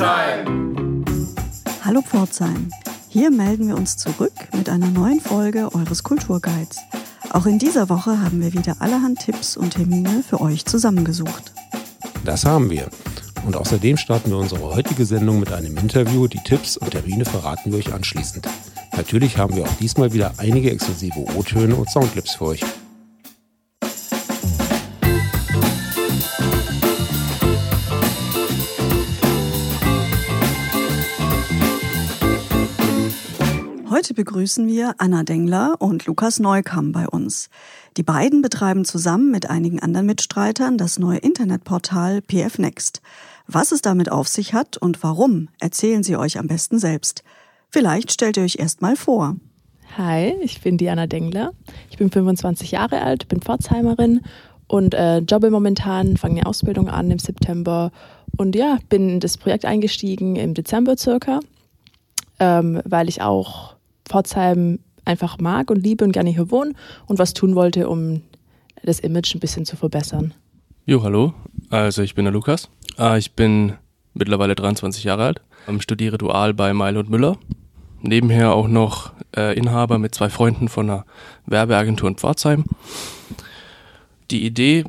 Pforzheim! Hallo Pforzheim! Hier melden wir uns zurück mit einer neuen Folge eures Kulturguides. Auch in dieser Woche haben wir wieder allerhand Tipps und Termine für euch zusammengesucht. Das haben wir. Und außerdem starten wir unsere heutige Sendung mit einem Interview. Die Tipps und Termine verraten wir euch anschließend. Natürlich haben wir auch diesmal wieder einige exklusive O-Töne und Soundclips für euch. Begrüßen wir Anna Dengler und Lukas Neukam bei uns. Die beiden betreiben zusammen mit einigen anderen Mitstreitern das neue Internetportal PF Next. Was es damit auf sich hat und warum, erzählen sie euch am besten selbst. Vielleicht stellt ihr euch erst mal vor. Hi, ich bin Diana Dengler. Ich bin 25 Jahre alt, bin Pforzheimerin und äh, jobbe momentan, fange eine Ausbildung an im September und ja, bin in das Projekt eingestiegen im Dezember circa, ähm, weil ich auch Pforzheim einfach mag und liebe und gerne hier wohne und was tun wollte, um das Image ein bisschen zu verbessern. Jo, hallo. Also ich bin der Lukas. Ah, ich bin mittlerweile 23 Jahre alt, studiere dual bei Meil und Müller. Nebenher auch noch äh, Inhaber mit zwei Freunden von einer Werbeagentur in Pforzheim. Die Idee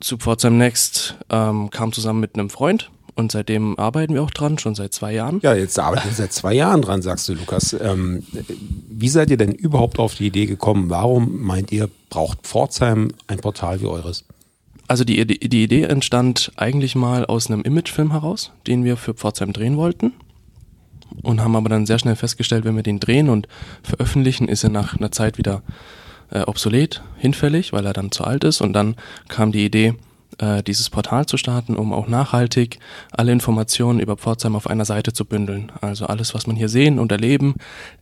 zu Pforzheim Next ähm, kam zusammen mit einem Freund und seitdem arbeiten wir auch dran, schon seit zwei Jahren. Ja, jetzt arbeiten wir seit zwei Jahren dran, sagst du, Lukas. Ähm, wie seid ihr denn überhaupt auf die Idee gekommen? Warum meint ihr, braucht Pforzheim ein Portal wie eures? Also die, die Idee entstand eigentlich mal aus einem Imagefilm heraus, den wir für Pforzheim drehen wollten. Und haben aber dann sehr schnell festgestellt, wenn wir den drehen und veröffentlichen, ist er nach einer Zeit wieder äh, obsolet, hinfällig, weil er dann zu alt ist. Und dann kam die Idee, äh, dieses Portal zu starten, um auch nachhaltig alle Informationen über Pforzheim auf einer Seite zu bündeln. Also alles, was man hier sehen und erleben,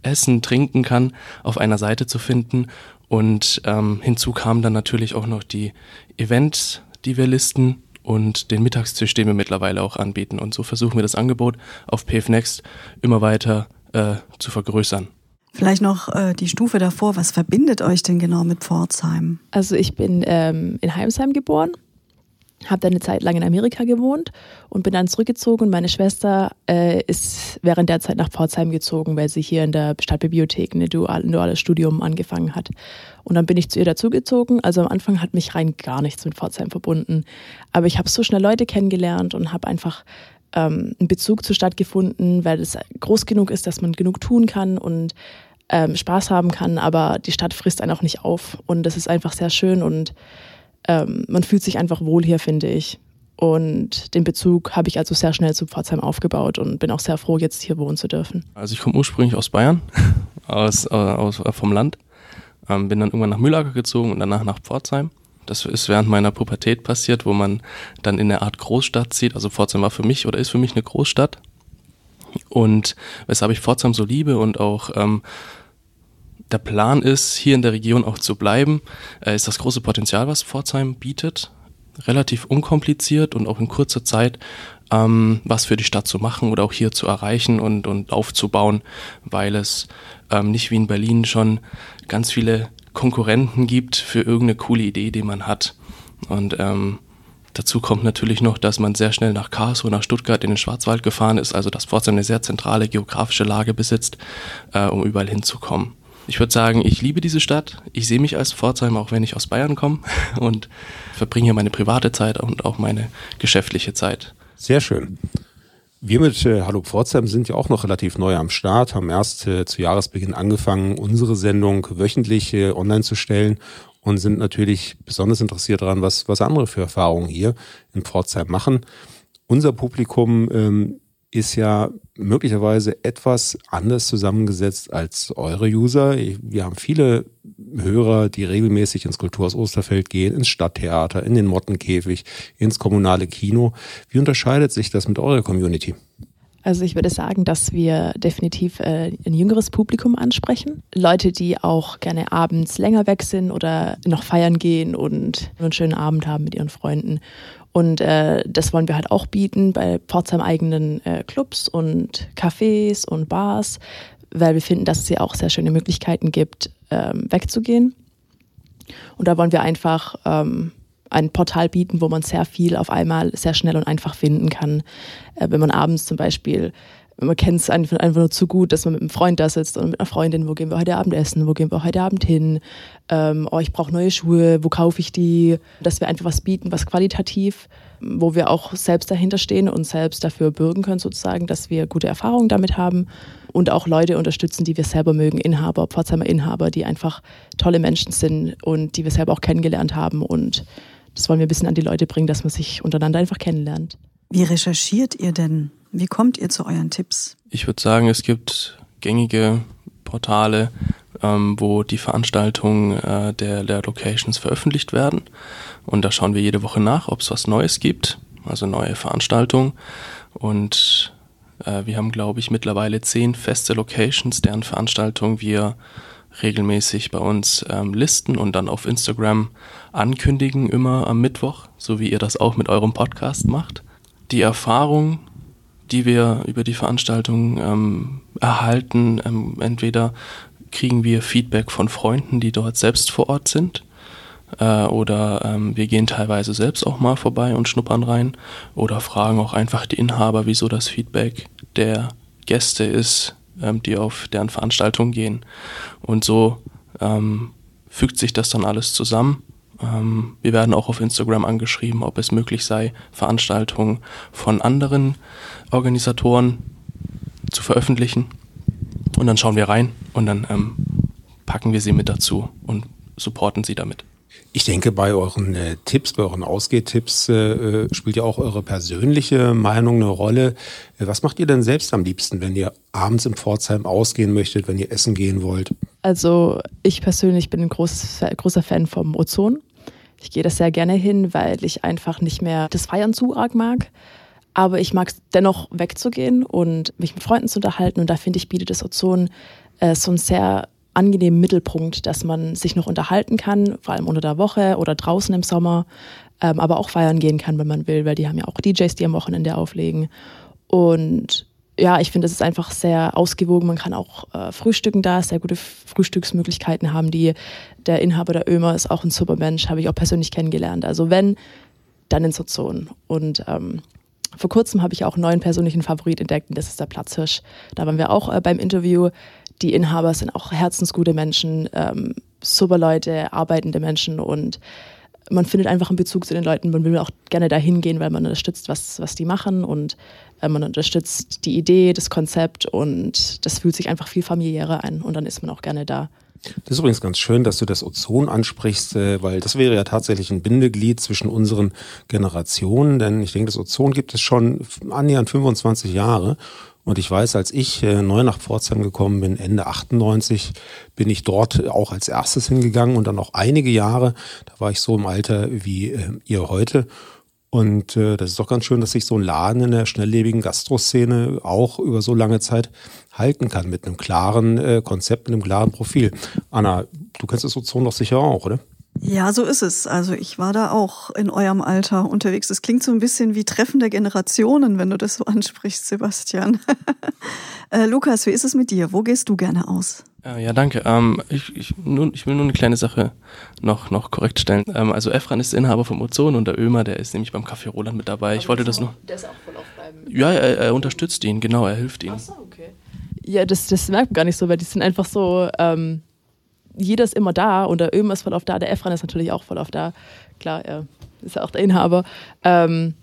essen, trinken kann, auf einer Seite zu finden. Und ähm, hinzu kamen dann natürlich auch noch die Events, die wir listen und den Mittagstisch, den wir mittlerweile auch anbieten. Und so versuchen wir das Angebot auf PF Next immer weiter äh, zu vergrößern. Vielleicht noch äh, die Stufe davor. Was verbindet euch denn genau mit Pforzheim? Also ich bin ähm, in Heimsheim geboren habe dann eine Zeit lang in Amerika gewohnt und bin dann zurückgezogen. Meine Schwester äh, ist während der Zeit nach Pforzheim gezogen, weil sie hier in der Stadtbibliothek ein dual, duales Studium angefangen hat. Und dann bin ich zu ihr dazugezogen. Also am Anfang hat mich rein gar nichts mit Pforzheim verbunden. Aber ich habe so schnell Leute kennengelernt und habe einfach ähm, einen Bezug zur Stadt gefunden, weil es groß genug ist, dass man genug tun kann und ähm, Spaß haben kann. Aber die Stadt frisst einen auch nicht auf. Und das ist einfach sehr schön und ähm, man fühlt sich einfach wohl hier, finde ich. Und den Bezug habe ich also sehr schnell zu Pforzheim aufgebaut und bin auch sehr froh, jetzt hier wohnen zu dürfen. Also ich komme ursprünglich aus Bayern, aus, äh, aus, äh, vom Land. Ähm, bin dann irgendwann nach Mühlacker gezogen und danach nach Pforzheim. Das ist während meiner Pubertät passiert, wo man dann in eine Art Großstadt zieht. Also Pforzheim war für mich oder ist für mich eine Großstadt. Und weshalb ich Pforzheim so liebe und auch ähm, der Plan ist, hier in der Region auch zu bleiben, äh, ist das große Potenzial, was Pforzheim bietet. Relativ unkompliziert und auch in kurzer Zeit ähm, was für die Stadt zu machen oder auch hier zu erreichen und, und aufzubauen, weil es ähm, nicht wie in Berlin schon ganz viele Konkurrenten gibt für irgendeine coole Idee, die man hat. Und ähm, dazu kommt natürlich noch, dass man sehr schnell nach Karlsruhe, nach Stuttgart in den Schwarzwald gefahren ist, also dass Pforzheim eine sehr zentrale geografische Lage besitzt, äh, um überall hinzukommen. Ich würde sagen, ich liebe diese Stadt. Ich sehe mich als Pforzheim, auch wenn ich aus Bayern komme und verbringe hier meine private Zeit und auch meine geschäftliche Zeit. Sehr schön. Wir mit äh, Hallo Pforzheim sind ja auch noch relativ neu am Start, haben erst äh, zu Jahresbeginn angefangen, unsere Sendung wöchentlich äh, online zu stellen und sind natürlich besonders interessiert daran, was, was andere für Erfahrungen hier in Pforzheim machen. Unser Publikum ähm, ist ja möglicherweise etwas anders zusammengesetzt als eure User. Wir haben viele Hörer, die regelmäßig ins Kulturhaus Osterfeld gehen, ins Stadttheater, in den Mottenkäfig, ins kommunale Kino. Wie unterscheidet sich das mit eurer Community? Also ich würde sagen, dass wir definitiv äh, ein jüngeres Publikum ansprechen. Leute, die auch gerne abends länger weg sind oder noch feiern gehen und einen schönen Abend haben mit ihren Freunden. Und äh, das wollen wir halt auch bieten bei Pforzheim eigenen äh, Clubs und Cafés und Bars, weil wir finden, dass es hier auch sehr schöne Möglichkeiten gibt, ähm, wegzugehen. Und da wollen wir einfach ähm, ein Portal bieten, wo man sehr viel auf einmal sehr schnell und einfach finden kann. Äh, wenn man abends zum Beispiel man kennt es einfach, einfach nur zu gut, dass man mit einem Freund da sitzt und mit einer Freundin, wo gehen wir heute Abend essen, wo gehen wir heute Abend hin, ähm, oh, ich brauche neue Schuhe, wo kaufe ich die, dass wir einfach was bieten, was qualitativ, wo wir auch selbst dahinter stehen und selbst dafür bürgen können sozusagen, dass wir gute Erfahrungen damit haben und auch Leute unterstützen, die wir selber mögen, Inhaber, Pforzheimer Inhaber, die einfach tolle Menschen sind und die wir selber auch kennengelernt haben und das wollen wir ein bisschen an die Leute bringen, dass man sich untereinander einfach kennenlernt. Wie recherchiert ihr denn? Wie kommt ihr zu euren Tipps? Ich würde sagen, es gibt gängige Portale, ähm, wo die Veranstaltungen äh, der, der Locations veröffentlicht werden. Und da schauen wir jede Woche nach, ob es was Neues gibt, also neue Veranstaltungen. Und äh, wir haben, glaube ich, mittlerweile zehn feste Locations, deren Veranstaltungen wir regelmäßig bei uns ähm, listen und dann auf Instagram ankündigen, immer am Mittwoch, so wie ihr das auch mit eurem Podcast macht. Die Erfahrung die wir über die Veranstaltung ähm, erhalten. Ähm, entweder kriegen wir Feedback von Freunden, die dort selbst vor Ort sind, äh, oder ähm, wir gehen teilweise selbst auch mal vorbei und schnuppern rein, oder fragen auch einfach die Inhaber, wieso das Feedback der Gäste ist, ähm, die auf deren Veranstaltung gehen. Und so ähm, fügt sich das dann alles zusammen ähm, wir werden auch auf Instagram angeschrieben, ob es möglich sei, Veranstaltungen von anderen Organisatoren zu veröffentlichen. Und dann schauen wir rein und dann ähm, packen wir sie mit dazu und supporten sie damit. Ich denke, bei euren äh, Tipps, bei euren Ausgehtipps äh, äh, spielt ja auch eure persönliche Meinung eine Rolle. Äh, was macht ihr denn selbst am liebsten, wenn ihr abends im Pforzheim ausgehen möchtet, wenn ihr essen gehen wollt? Also ich persönlich bin ein groß, großer Fan vom Ozon. Ich gehe das sehr gerne hin, weil ich einfach nicht mehr das Feiern zu arg mag. Aber ich mag es dennoch wegzugehen und mich mit Freunden zu unterhalten. Und da finde ich, bietet das Ozon äh, so einen sehr angenehmen Mittelpunkt, dass man sich noch unterhalten kann, vor allem unter der Woche oder draußen im Sommer, ähm, aber auch feiern gehen kann, wenn man will, weil die haben ja auch DJs, die am Wochenende auflegen. Und ja, ich finde, es ist einfach sehr ausgewogen. Man kann auch äh, frühstücken da, sehr gute Frühstücksmöglichkeiten haben die. Der Inhaber der Ömer ist auch ein super Mensch, habe ich auch persönlich kennengelernt. Also wenn, dann in Sozon. Und ähm, vor kurzem habe ich auch einen neuen persönlichen Favorit entdeckt und das ist der Platzhirsch. Da waren wir auch äh, beim Interview. Die Inhaber sind auch herzensgute Menschen, ähm, super Leute, arbeitende Menschen und man findet einfach einen Bezug zu den Leuten. Man will auch gerne dahin gehen, weil man unterstützt, was, was die machen und äh, man unterstützt die Idee, das Konzept und das fühlt sich einfach viel familiärer an und dann ist man auch gerne da. Das ist übrigens ganz schön, dass du das Ozon ansprichst, äh, weil das wäre ja tatsächlich ein Bindeglied zwischen unseren Generationen, denn ich denke, das Ozon gibt es schon annähernd 25 Jahre. Und ich weiß, als ich äh, neu nach Pforzheim gekommen bin, Ende 98, bin ich dort auch als erstes hingegangen und dann auch einige Jahre. Da war ich so im Alter wie äh, ihr heute. Und äh, das ist doch ganz schön, dass sich so ein Laden in der schnelllebigen Gastroszene auch über so lange Zeit halten kann mit einem klaren äh, Konzept, mit einem klaren Profil. Anna, du kennst das Ozon doch sicher auch, oder? Ja, so ist es. Also ich war da auch in eurem Alter unterwegs. Es klingt so ein bisschen wie Treffen der Generationen, wenn du das so ansprichst, Sebastian. äh, Lukas, wie ist es mit dir? Wo gehst du gerne aus? Ja, danke. Ähm, ich, ich, nur, ich will nur eine kleine Sache noch, noch korrekt stellen. Ähm, also Efran ist Inhaber vom Ozon und der Ömer, der ist nämlich beim Café Roland mit dabei. Aber ich wollte das nur. Der ist auch voll auf beim. Ja, er, er, unterstützt ihn, genau, er hilft ihm. Ach so, okay. Ja, das, das merkt man gar nicht so, weil die sind einfach so. Ähm jeder ist immer da und der Ömer ist voll auf da, der Efran ist natürlich auch voll auf da. Klar, er ist ja auch der Inhaber. Ähm,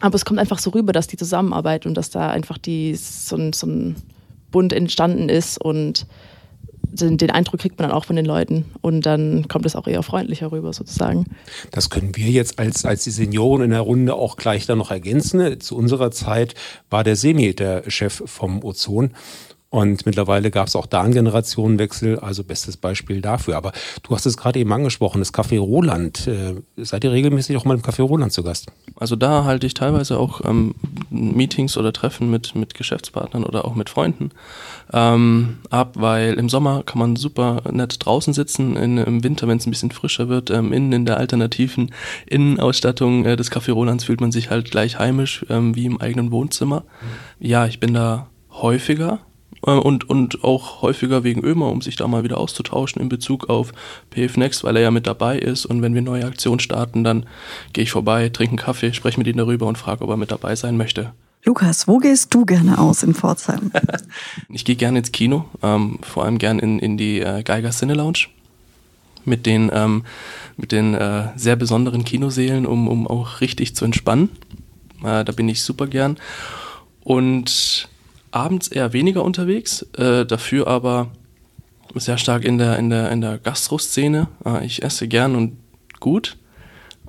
aber es kommt einfach so rüber, dass die Zusammenarbeit und dass da einfach die, so, ein, so ein Bund entstanden ist und den, den, Eindruck kriegt man dann auch von den Leuten und dann kommt es auch eher freundlicher rüber sozusagen. Das können wir jetzt als, als die Senioren in der Runde auch gleich dann noch ergänzen. Zu unserer Zeit war der Semi der Chef vom Ozon und mittlerweile gab es auch da einen Generationenwechsel, also bestes Beispiel dafür. Aber du hast es gerade eben angesprochen, das Café Roland. Äh, seid ihr regelmäßig auch mal im Café Roland zu Gast? Also da halte ich teilweise auch ähm, Meetings oder Treffen mit, mit Geschäftspartnern oder auch mit Freunden ähm, ab, weil im Sommer kann man super nett draußen sitzen, in, im Winter, wenn es ein bisschen frischer wird, ähm, innen in der alternativen Innenausstattung äh, des Café Rolands fühlt man sich halt gleich heimisch, ähm, wie im eigenen Wohnzimmer. Ja, ich bin da häufiger und, und auch häufiger wegen Ömer, um sich da mal wieder auszutauschen in Bezug auf PF Next, weil er ja mit dabei ist und wenn wir neue Aktionen starten, dann gehe ich vorbei, trinke einen Kaffee, spreche mit ihm darüber und frage, ob er mit dabei sein möchte. Lukas, wo gehst du gerne aus in Pforzheim? ich gehe gerne ins Kino, ähm, vor allem gerne in, in die äh, Geiger Cine Lounge mit den, ähm, mit den äh, sehr besonderen Kinoseelen, um, um auch richtig zu entspannen. Äh, da bin ich super gern. Und abends eher weniger unterwegs, äh, dafür aber sehr stark in der, in der, in der Gastro-Szene. Äh, ich esse gern und gut.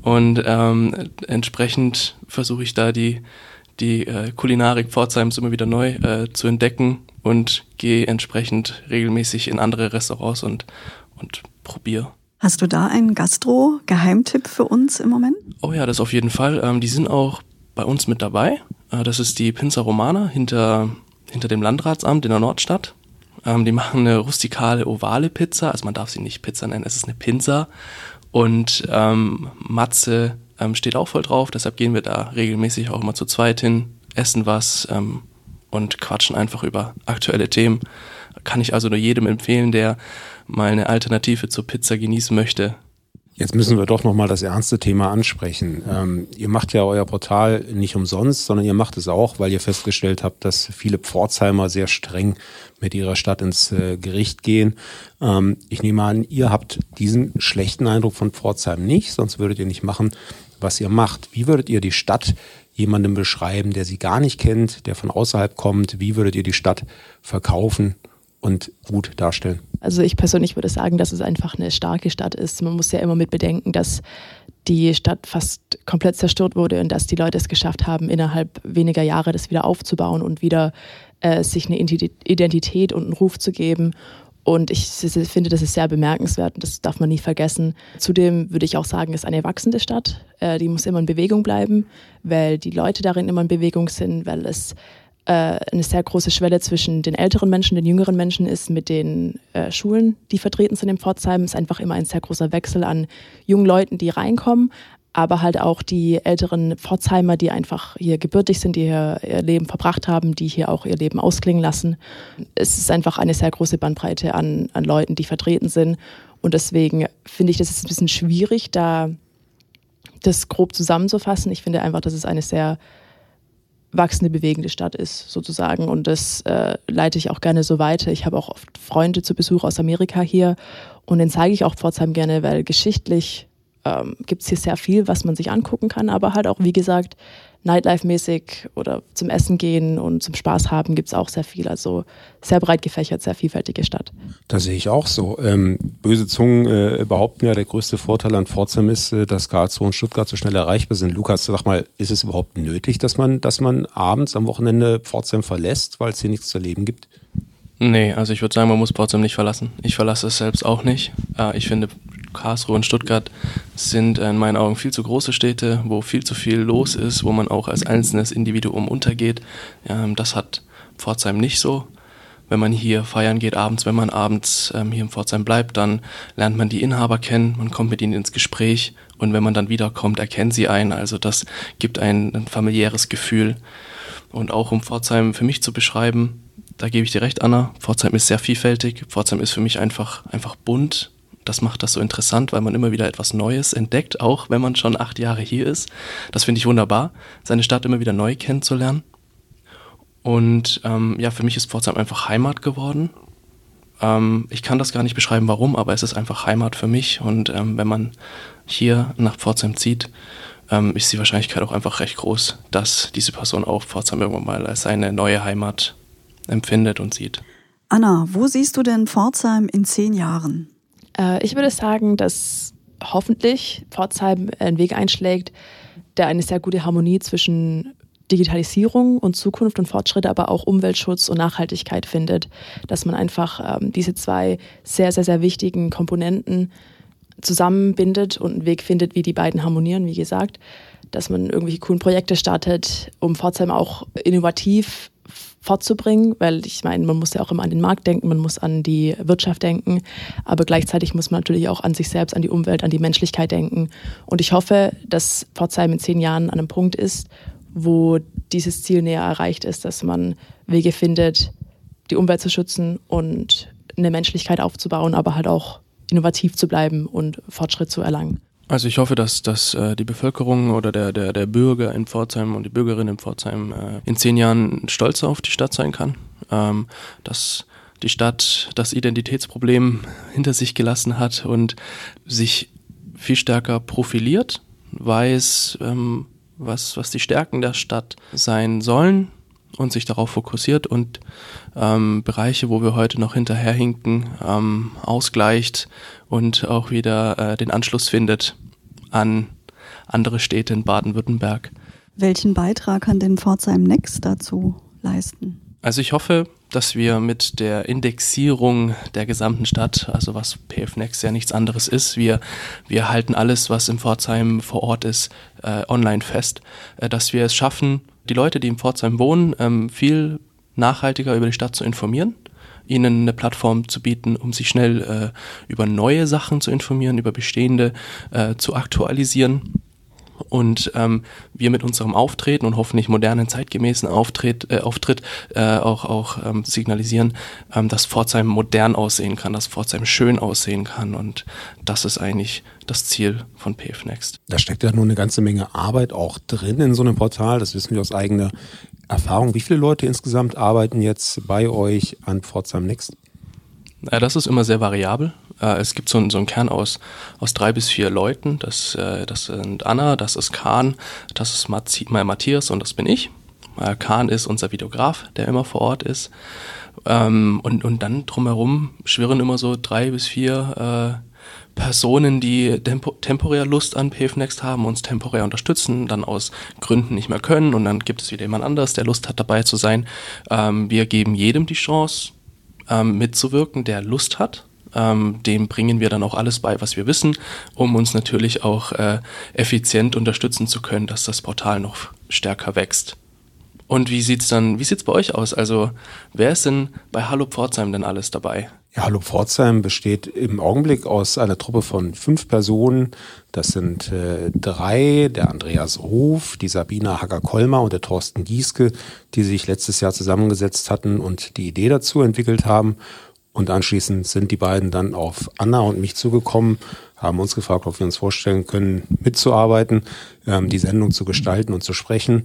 Und ähm, entsprechend versuche ich da die, die äh, Kulinarik Pforzheims immer wieder neu äh, zu entdecken und gehe entsprechend regelmäßig in andere Restaurants und, und probiere. Hast du da einen Gastro-Geheimtipp für uns im Moment? Oh ja, das auf jeden Fall. Ähm, die sind auch bei uns mit dabei. Äh, das ist die Pinza Romana hinter, hinter dem Landratsamt in der Nordstadt. Ähm, die machen eine rustikale ovale Pizza. Also man darf sie nicht Pizza nennen, es ist eine Pinsa. Und ähm, Matze ähm, steht auch voll drauf, deshalb gehen wir da regelmäßig auch immer zu zweit hin, essen was ähm, und quatschen einfach über aktuelle Themen. Kann ich also nur jedem empfehlen, der mal eine Alternative zur Pizza genießen möchte. Jetzt müssen wir doch nochmal das ernste Thema ansprechen. Ähm, ihr macht ja euer Portal nicht umsonst, sondern ihr macht es auch, weil ihr festgestellt habt, dass viele Pforzheimer sehr streng mit ihrer Stadt ins äh, Gericht gehen. Ähm, ich nehme an, ihr habt diesen schlechten Eindruck von Pforzheim nicht, sonst würdet ihr nicht machen, was ihr macht. Wie würdet ihr die Stadt jemandem beschreiben, der sie gar nicht kennt, der von außerhalb kommt? Wie würdet ihr die Stadt verkaufen und gut darstellen? Also ich persönlich würde sagen, dass es einfach eine starke Stadt ist. Man muss ja immer mit bedenken, dass die Stadt fast komplett zerstört wurde und dass die Leute es geschafft haben, innerhalb weniger Jahre das wieder aufzubauen und wieder äh, sich eine Identität und einen Ruf zu geben. Und ich finde, das ist sehr bemerkenswert und das darf man nie vergessen. Zudem würde ich auch sagen, es ist eine wachsende Stadt. Äh, die muss immer in Bewegung bleiben, weil die Leute darin immer in Bewegung sind, weil es eine sehr große Schwelle zwischen den älteren Menschen, den jüngeren Menschen ist mit den äh, Schulen, die vertreten sind in Pforzheim. Ist einfach immer ein sehr großer Wechsel an jungen Leuten, die reinkommen, aber halt auch die älteren Pforzheimer, die einfach hier gebürtig sind, die hier ihr Leben verbracht haben, die hier auch ihr Leben ausklingen lassen. Es ist einfach eine sehr große Bandbreite an, an Leuten, die vertreten sind. Und deswegen finde ich, das ist ein bisschen schwierig, da das grob zusammenzufassen. Ich finde einfach, dass es eine sehr wachsende, bewegende Stadt ist, sozusagen. Und das äh, leite ich auch gerne so weiter. Ich habe auch oft Freunde zu Besuch aus Amerika hier und den zeige ich auch Pforzheim gerne, weil geschichtlich ähm, gibt es hier sehr viel, was man sich angucken kann, aber halt auch, wie gesagt, Nightlife-mäßig oder zum Essen gehen und zum Spaß haben gibt es auch sehr viel. Also sehr breit gefächert, sehr vielfältige Stadt. Das sehe ich auch so. Ähm, böse Zungen äh, behaupten ja, der größte Vorteil an Pforzheim ist, äh, dass Karlsruhe und Stuttgart so schnell erreichbar sind. Lukas, sag mal, ist es überhaupt nötig, dass man, dass man abends am Wochenende Pforzheim verlässt, weil es hier nichts zu erleben gibt? Nee, also ich würde sagen, man muss Pforzheim nicht verlassen. Ich verlasse es selbst auch nicht. Äh, ich finde, Karlsruhe und Stuttgart sind in meinen Augen viel zu große Städte, wo viel zu viel los ist, wo man auch als einzelnes Individuum untergeht. Das hat Pforzheim nicht so. Wenn man hier feiern geht abends, wenn man abends ähm, hier in Pforzheim bleibt, dann lernt man die Inhaber kennen, man kommt mit ihnen ins Gespräch und wenn man dann wiederkommt, erkennen sie einen. Also das gibt ein, ein familiäres Gefühl. Und auch um Pforzheim für mich zu beschreiben, da gebe ich dir recht, Anna. Pforzheim ist sehr vielfältig. Pforzheim ist für mich einfach, einfach bunt. Das macht das so interessant, weil man immer wieder etwas Neues entdeckt, auch wenn man schon acht Jahre hier ist. Das finde ich wunderbar, seine Stadt immer wieder neu kennenzulernen. Und ähm, ja, für mich ist Pforzheim einfach Heimat geworden. Ähm, ich kann das gar nicht beschreiben, warum, aber es ist einfach Heimat für mich. Und ähm, wenn man hier nach Pforzheim zieht, ähm, ist die Wahrscheinlichkeit auch einfach recht groß, dass diese Person auch Pforzheim irgendwann mal als eine neue Heimat empfindet und sieht. Anna, wo siehst du denn Pforzheim in zehn Jahren? Äh, ich würde sagen, dass hoffentlich Pforzheim einen Weg einschlägt, der eine sehr gute Harmonie zwischen Digitalisierung und Zukunft und Fortschritte, aber auch Umweltschutz und Nachhaltigkeit findet. Dass man einfach ähm, diese zwei sehr, sehr, sehr wichtigen Komponenten zusammenbindet und einen Weg findet, wie die beiden harmonieren, wie gesagt. Dass man irgendwelche coolen Projekte startet, um Pforzheim auch innovativ fortzubringen, weil ich meine, man muss ja auch immer an den Markt denken, man muss an die Wirtschaft denken, aber gleichzeitig muss man natürlich auch an sich selbst, an die Umwelt, an die Menschlichkeit denken. Und ich hoffe, dass Pforzheim in zehn Jahren an einem Punkt ist, wo dieses Ziel näher erreicht ist, dass man Wege findet, die Umwelt zu schützen und eine Menschlichkeit aufzubauen, aber halt auch innovativ zu bleiben und Fortschritt zu erlangen. Also ich hoffe, dass, dass äh, die Bevölkerung oder der, der, der Bürger in Pforzheim und die Bürgerin in Pforzheim äh, in zehn Jahren stolz auf die Stadt sein kann. Ähm, dass die Stadt das Identitätsproblem hinter sich gelassen hat und sich viel stärker profiliert, weiß, ähm, was, was die Stärken der Stadt sein sollen und sich darauf fokussiert und ähm, Bereiche, wo wir heute noch hinterherhinken, ähm, ausgleicht und auch wieder äh, den Anschluss findet an andere Städte in Baden-Württemberg. Welchen Beitrag kann denn Pforzheim Next dazu leisten? Also ich hoffe, dass wir mit der Indexierung der gesamten Stadt, also was PFNext ja nichts anderes ist, wir, wir halten alles, was im Pforzheim vor Ort ist, äh, online fest, äh, dass wir es schaffen, die Leute, die in Pforzheim wohnen, ähm, viel nachhaltiger über die Stadt zu informieren ihnen eine Plattform zu bieten, um sich schnell äh, über neue Sachen zu informieren, über bestehende äh, zu aktualisieren und ähm, wir mit unserem Auftreten und hoffentlich modernen, zeitgemäßen Auftritt, äh, Auftritt äh, auch, auch ähm, signalisieren, ähm, dass Pforzheim modern aussehen kann, dass Pforzheim schön aussehen kann und das ist eigentlich das Ziel von PF Next. Da steckt ja nur eine ganze Menge Arbeit auch drin in so einem Portal, das wissen wir aus eigener Erfahrung. Wie viele Leute insgesamt arbeiten jetzt bei euch an Pforzheim Next? Äh, das ist immer sehr variabel. Äh, es gibt so, einen, so einen Kern aus, aus drei bis vier Leuten. Das, äh, das sind Anna, das ist Kahn, das ist Matthias und das bin ich. Kahn ist unser Videograf, der immer vor Ort ist. Ähm, und, und dann drumherum schwirren immer so drei bis vier Personen, die tempo temporär Lust an PFNext haben, uns temporär unterstützen, dann aus Gründen nicht mehr können und dann gibt es wieder jemand anderes, der Lust hat dabei zu sein. Ähm, wir geben jedem die Chance, ähm, mitzuwirken, der Lust hat. Ähm, dem bringen wir dann auch alles bei, was wir wissen, um uns natürlich auch äh, effizient unterstützen zu können, dass das Portal noch stärker wächst. Und wie sieht's dann, wie sieht's bei euch aus? Also, wer ist denn bei Hallo Pforzheim denn alles dabei? Ja, Hallo Pforzheim besteht im Augenblick aus einer Truppe von fünf Personen. Das sind äh, drei, der Andreas Ruf, die Sabina Hacker-Kolmer und der Thorsten Gieske, die sich letztes Jahr zusammengesetzt hatten und die Idee dazu entwickelt haben. Und anschließend sind die beiden dann auf Anna und mich zugekommen, haben uns gefragt, ob wir uns vorstellen können, mitzuarbeiten, ähm, die Sendung zu gestalten und zu sprechen.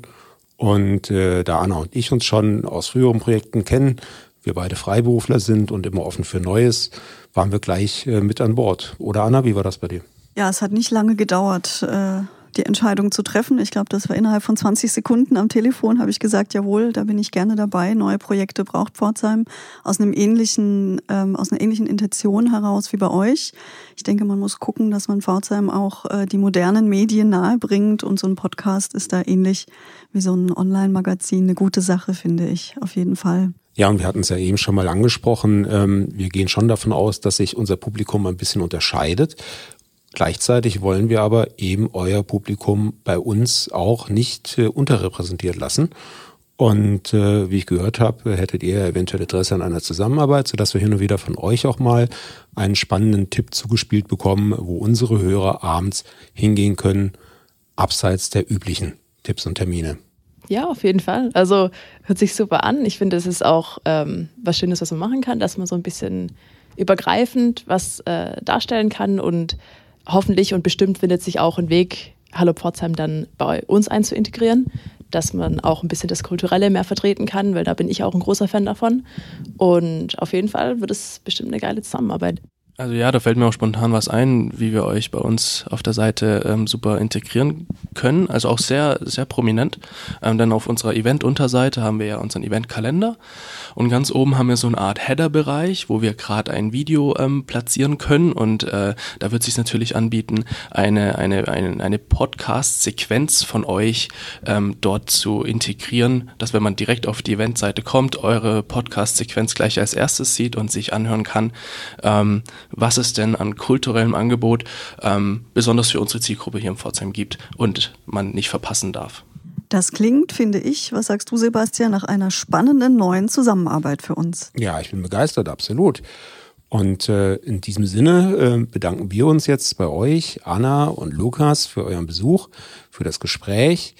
Und äh, da Anna und ich uns schon aus früheren Projekten kennen, wir beide Freiberufler sind und immer offen für Neues, waren wir gleich äh, mit an Bord. Oder Anna, wie war das bei dir? Ja, es hat nicht lange gedauert, äh, die Entscheidung zu treffen. Ich glaube, das war innerhalb von 20 Sekunden am Telefon, habe ich gesagt, jawohl, da bin ich gerne dabei. Neue Projekte braucht Pforzheim aus einem ähnlichen, ähm, aus einer ähnlichen Intention heraus wie bei euch. Ich denke, man muss gucken, dass man Pforzheim auch äh, die modernen Medien nahe bringt und so ein Podcast ist da ähnlich wie so ein Online-Magazin eine gute Sache, finde ich, auf jeden Fall. Ja, und wir hatten es ja eben schon mal angesprochen. Ähm, wir gehen schon davon aus, dass sich unser Publikum ein bisschen unterscheidet. Gleichzeitig wollen wir aber eben euer Publikum bei uns auch nicht äh, unterrepräsentiert lassen. Und äh, wie ich gehört habe, hättet ihr eventuell Interesse an einer Zusammenarbeit, sodass wir hin und wieder von euch auch mal einen spannenden Tipp zugespielt bekommen, wo unsere Hörer abends hingehen können, abseits der üblichen Tipps und Termine. Ja, auf jeden Fall. Also hört sich super an. Ich finde, es ist auch ähm, was Schönes, was man machen kann, dass man so ein bisschen übergreifend was äh, darstellen kann und hoffentlich und bestimmt findet sich auch ein Weg, Hallo Pforzheim dann bei uns einzuintegrieren, dass man auch ein bisschen das Kulturelle mehr vertreten kann, weil da bin ich auch ein großer Fan davon. Und auf jeden Fall wird es bestimmt eine geile Zusammenarbeit. Also ja, da fällt mir auch spontan was ein, wie wir euch bei uns auf der Seite ähm, super integrieren können. Also auch sehr, sehr prominent. Ähm, denn auf unserer Event-Unterseite haben wir ja unseren Event-Kalender. Und ganz oben haben wir so eine Art Header-Bereich, wo wir gerade ein Video ähm, platzieren können. Und äh, da wird sich natürlich anbieten, eine, eine, eine, eine Podcast-Sequenz von euch ähm, dort zu integrieren, dass wenn man direkt auf die Eventseite kommt, eure Podcast-Sequenz gleich als erstes sieht und sich anhören kann. Was es denn an kulturellem Angebot ähm, besonders für unsere Zielgruppe hier in Pforzheim gibt und man nicht verpassen darf. Das klingt, finde ich, was sagst du, Sebastian, nach einer spannenden neuen Zusammenarbeit für uns. Ja, ich bin begeistert, absolut. Und äh, in diesem Sinne äh, bedanken wir uns jetzt bei euch, Anna und Lukas, für euren Besuch, für das Gespräch.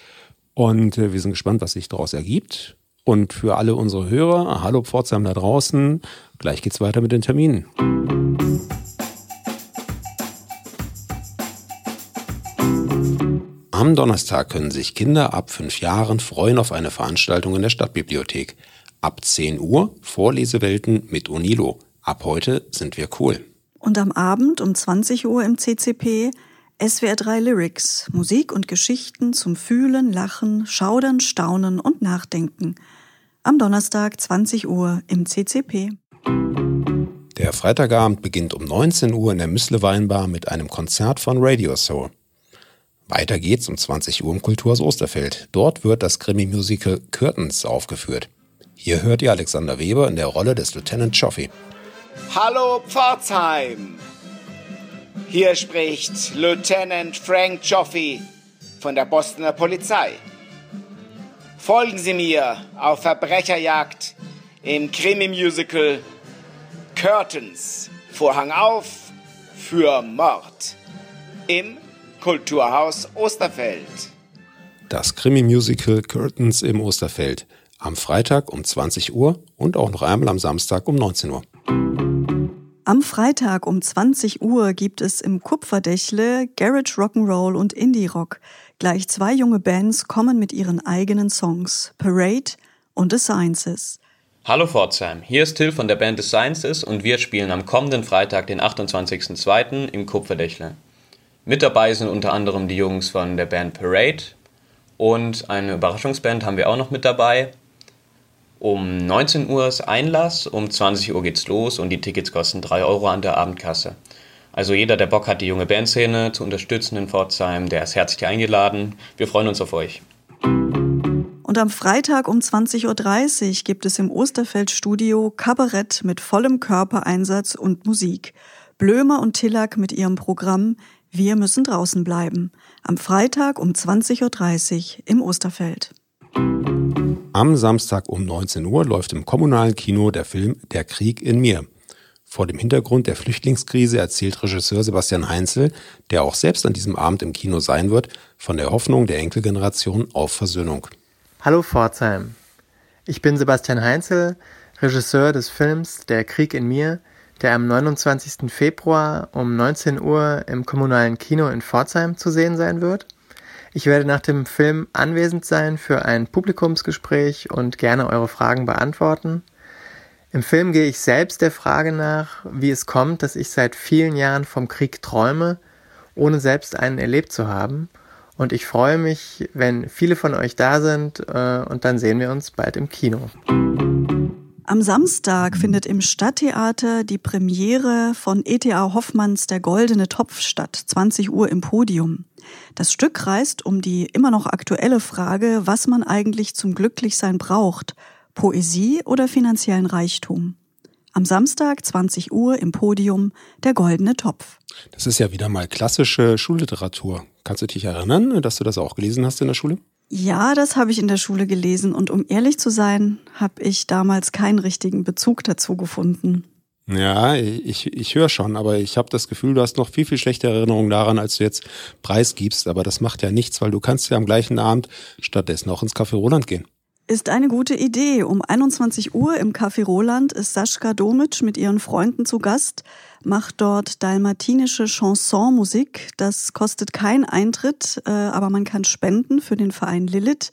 Und äh, wir sind gespannt, was sich daraus ergibt. Und für alle unsere Hörer, hallo Pforzheim da draußen, gleich geht's weiter mit den Terminen. Am Donnerstag können sich Kinder ab fünf Jahren freuen auf eine Veranstaltung in der Stadtbibliothek. Ab 10 Uhr Vorlesewelten mit Unilo. Ab heute sind wir cool. Und am Abend um 20 Uhr im CCP SWR3 Lyrics, Musik und Geschichten zum Fühlen, Lachen, Schaudern, Staunen und Nachdenken. Am Donnerstag 20 Uhr im CCP. Der Freitagabend beginnt um 19 Uhr in der Müsle Weinbar mit einem Konzert von Radio Soul. Weiter geht's um 20 Uhr im Kulturhaus Osterfeld. Dort wird das Krimi-Musical Curtains aufgeführt. Hier hört ihr Alexander Weber in der Rolle des Lieutenant Joffy. Hallo Pforzheim! Hier spricht Lieutenant Frank Joffy von der Bostoner Polizei. Folgen Sie mir auf Verbrecherjagd im Krimi-Musical Curtains. Vorhang auf für Mord im Kulturhaus Osterfeld. Das Krimi-Musical Curtains im Osterfeld. Am Freitag um 20 Uhr und auch noch einmal am Samstag um 19 Uhr. Am Freitag um 20 Uhr gibt es im Kupferdächle Garage Rock'n'Roll und Indie Rock. Gleich zwei junge Bands kommen mit ihren eigenen Songs, Parade und The Sciences. Hallo Pforzheim, hier ist Till von der Band The Sciences und wir spielen am kommenden Freitag, den 28.02. im Kupferdächle. Mit dabei sind unter anderem die Jungs von der Band Parade und eine Überraschungsband haben wir auch noch mit dabei. Um 19 Uhr ist Einlass, um 20 Uhr geht's los und die Tickets kosten 3 Euro an der Abendkasse. Also jeder, der Bock hat, die junge Bandszene zu unterstützen in Pforzheim, der ist herzlich eingeladen. Wir freuen uns auf euch. Und am Freitag um 20.30 Uhr gibt es im Osterfeld-Studio Kabarett mit vollem Körpereinsatz und Musik. Blömer und Tillack mit ihrem Programm wir müssen draußen bleiben. Am Freitag um 20.30 Uhr im Osterfeld. Am Samstag um 19 Uhr läuft im kommunalen Kino der Film Der Krieg in mir. Vor dem Hintergrund der Flüchtlingskrise erzählt Regisseur Sebastian Heinzel, der auch selbst an diesem Abend im Kino sein wird, von der Hoffnung der Enkelgeneration auf Versöhnung. Hallo Pforzheim. Ich bin Sebastian Heinzel, Regisseur des Films Der Krieg in mir, der am 29. Februar um 19 Uhr im kommunalen Kino in Pforzheim zu sehen sein wird. Ich werde nach dem Film anwesend sein für ein Publikumsgespräch und gerne eure Fragen beantworten. Im Film gehe ich selbst der Frage nach, wie es kommt, dass ich seit vielen Jahren vom Krieg träume, ohne selbst einen erlebt zu haben. Und ich freue mich, wenn viele von euch da sind äh, und dann sehen wir uns bald im Kino. Am Samstag findet im Stadttheater die Premiere von E.T.A. Hoffmanns Der goldene Topf statt, 20 Uhr im Podium. Das Stück reist um die immer noch aktuelle Frage, was man eigentlich zum Glücklichsein braucht, Poesie oder finanziellen Reichtum. Am Samstag 20 Uhr im Podium Der goldene Topf. Das ist ja wieder mal klassische Schulliteratur. Kannst du dich erinnern, dass du das auch gelesen hast in der Schule? Ja, das habe ich in der Schule gelesen und um ehrlich zu sein, habe ich damals keinen richtigen Bezug dazu gefunden. Ja, ich, ich höre schon, aber ich habe das Gefühl, du hast noch viel, viel schlechtere Erinnerungen daran, als du jetzt preisgibst. Aber das macht ja nichts, weil du kannst ja am gleichen Abend stattdessen auch ins Café Roland gehen. Ist eine gute Idee. Um 21 Uhr im Café Roland ist Sascha Domitsch mit ihren Freunden zu Gast macht dort dalmatinische Chansonmusik. Das kostet keinen Eintritt, äh, aber man kann spenden für den Verein Lilith.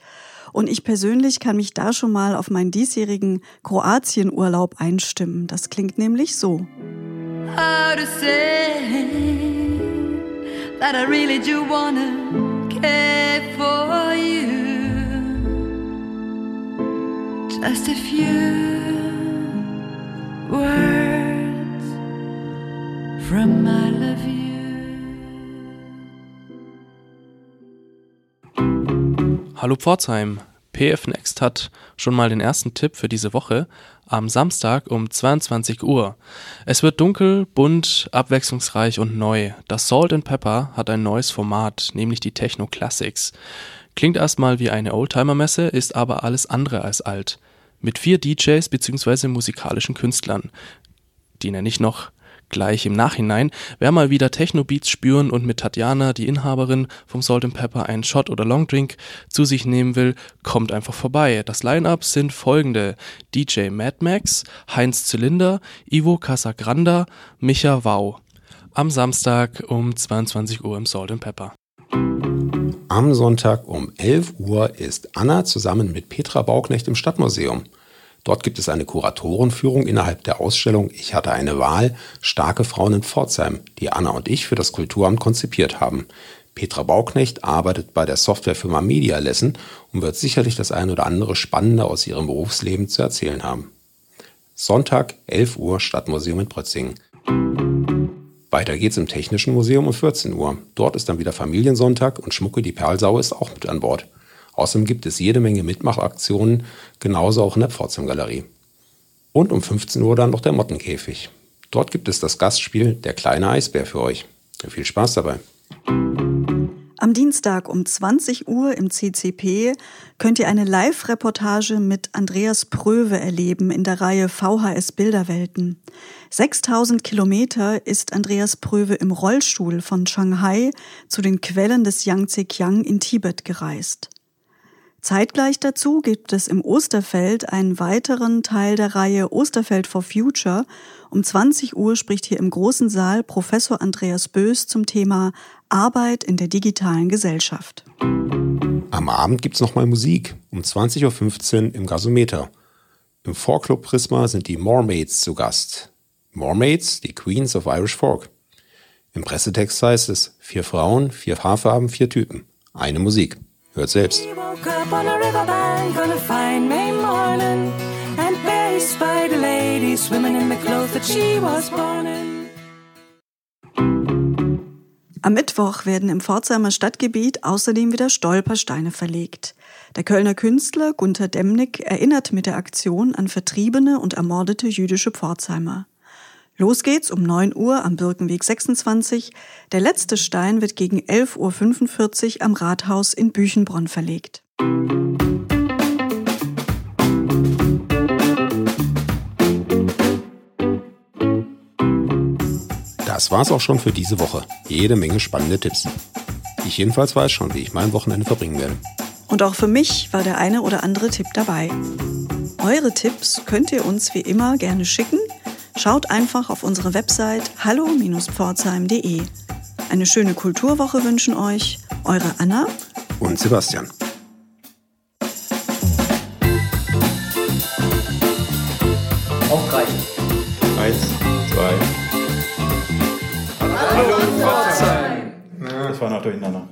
Und ich persönlich kann mich da schon mal auf meinen diesjährigen Kroatienurlaub einstimmen. Das klingt nämlich so. How to say that I really do wanna care for you. Just a few words. From I love you. Hallo Pforzheim. PF Next hat schon mal den ersten Tipp für diese Woche am Samstag um 22 Uhr. Es wird dunkel, bunt, abwechslungsreich und neu. Das Salt and Pepper hat ein neues Format, nämlich die Techno Classics. Klingt erstmal wie eine Oldtimer-Messe, ist aber alles andere als alt. Mit vier DJs bzw. musikalischen Künstlern. Die nenne ich noch Gleich im Nachhinein, wer mal wieder Techno-Beats spüren und mit Tatjana, die Inhaberin vom Salt and Pepper, einen Shot oder Longdrink zu sich nehmen will, kommt einfach vorbei. Das Line-Up sind folgende. DJ Mad Max, Heinz Zylinder, Ivo Casagranda, Micha Wow. Am Samstag um 22 Uhr im Salt and Pepper. Am Sonntag um 11 Uhr ist Anna zusammen mit Petra Bauknecht im Stadtmuseum. Dort gibt es eine Kuratorenführung innerhalb der Ausstellung Ich hatte eine Wahl, starke Frauen in Pforzheim, die Anna und ich für das Kulturamt konzipiert haben. Petra Bauknecht arbeitet bei der Softwarefirma Media Lesson und wird sicherlich das ein oder andere Spannende aus ihrem Berufsleben zu erzählen haben. Sonntag, 11 Uhr, Stadtmuseum in Prötzingen. Weiter geht's im Technischen Museum um 14 Uhr. Dort ist dann wieder Familiensonntag und Schmucke die Perlsau ist auch mit an Bord. Außerdem gibt es jede Menge Mitmachaktionen, genauso auch in der Pforzheim Galerie. Und um 15 Uhr dann noch der Mottenkäfig. Dort gibt es das Gastspiel Der kleine Eisbär für euch. Viel Spaß dabei. Am Dienstag um 20 Uhr im CCP könnt ihr eine Live-Reportage mit Andreas Pröwe erleben in der Reihe VHS Bilderwelten. 6000 Kilometer ist Andreas Pröwe im Rollstuhl von Shanghai zu den Quellen des Yangtze-Kiang in Tibet gereist. Zeitgleich dazu gibt es im Osterfeld einen weiteren Teil der Reihe Osterfeld for Future. Um 20 Uhr spricht hier im großen Saal Professor Andreas Bös zum Thema Arbeit in der digitalen Gesellschaft. Am Abend gibt's nochmal Musik um 20.15 Uhr im Gasometer. Im Folkclub Prisma sind die Mormaids zu Gast. Mormaids, die Queens of Irish Folk. Im Pressetext heißt es, vier Frauen, vier Haarfarben, vier Typen. Eine Musik. Hört selbst. Am Mittwoch werden im Pforzheimer Stadtgebiet außerdem wieder Stolpersteine verlegt. Der Kölner Künstler Gunther Demnig erinnert mit der Aktion an vertriebene und ermordete jüdische Pforzheimer. Los geht's um 9 Uhr am Birkenweg 26. Der letzte Stein wird gegen 11.45 Uhr am Rathaus in Büchenbronn verlegt. Das war's auch schon für diese Woche. Jede Menge spannende Tipps. Ich jedenfalls weiß schon, wie ich mein Wochenende verbringen werde. Und auch für mich war der eine oder andere Tipp dabei. Eure Tipps könnt ihr uns wie immer gerne schicken Schaut einfach auf unsere Website hallo-pforzheim.de. Eine schöne Kulturwoche wünschen euch eure Anna und Sebastian. Auf drei. Eins, zwei. Hallo Pforzheim! Das war noch durcheinander.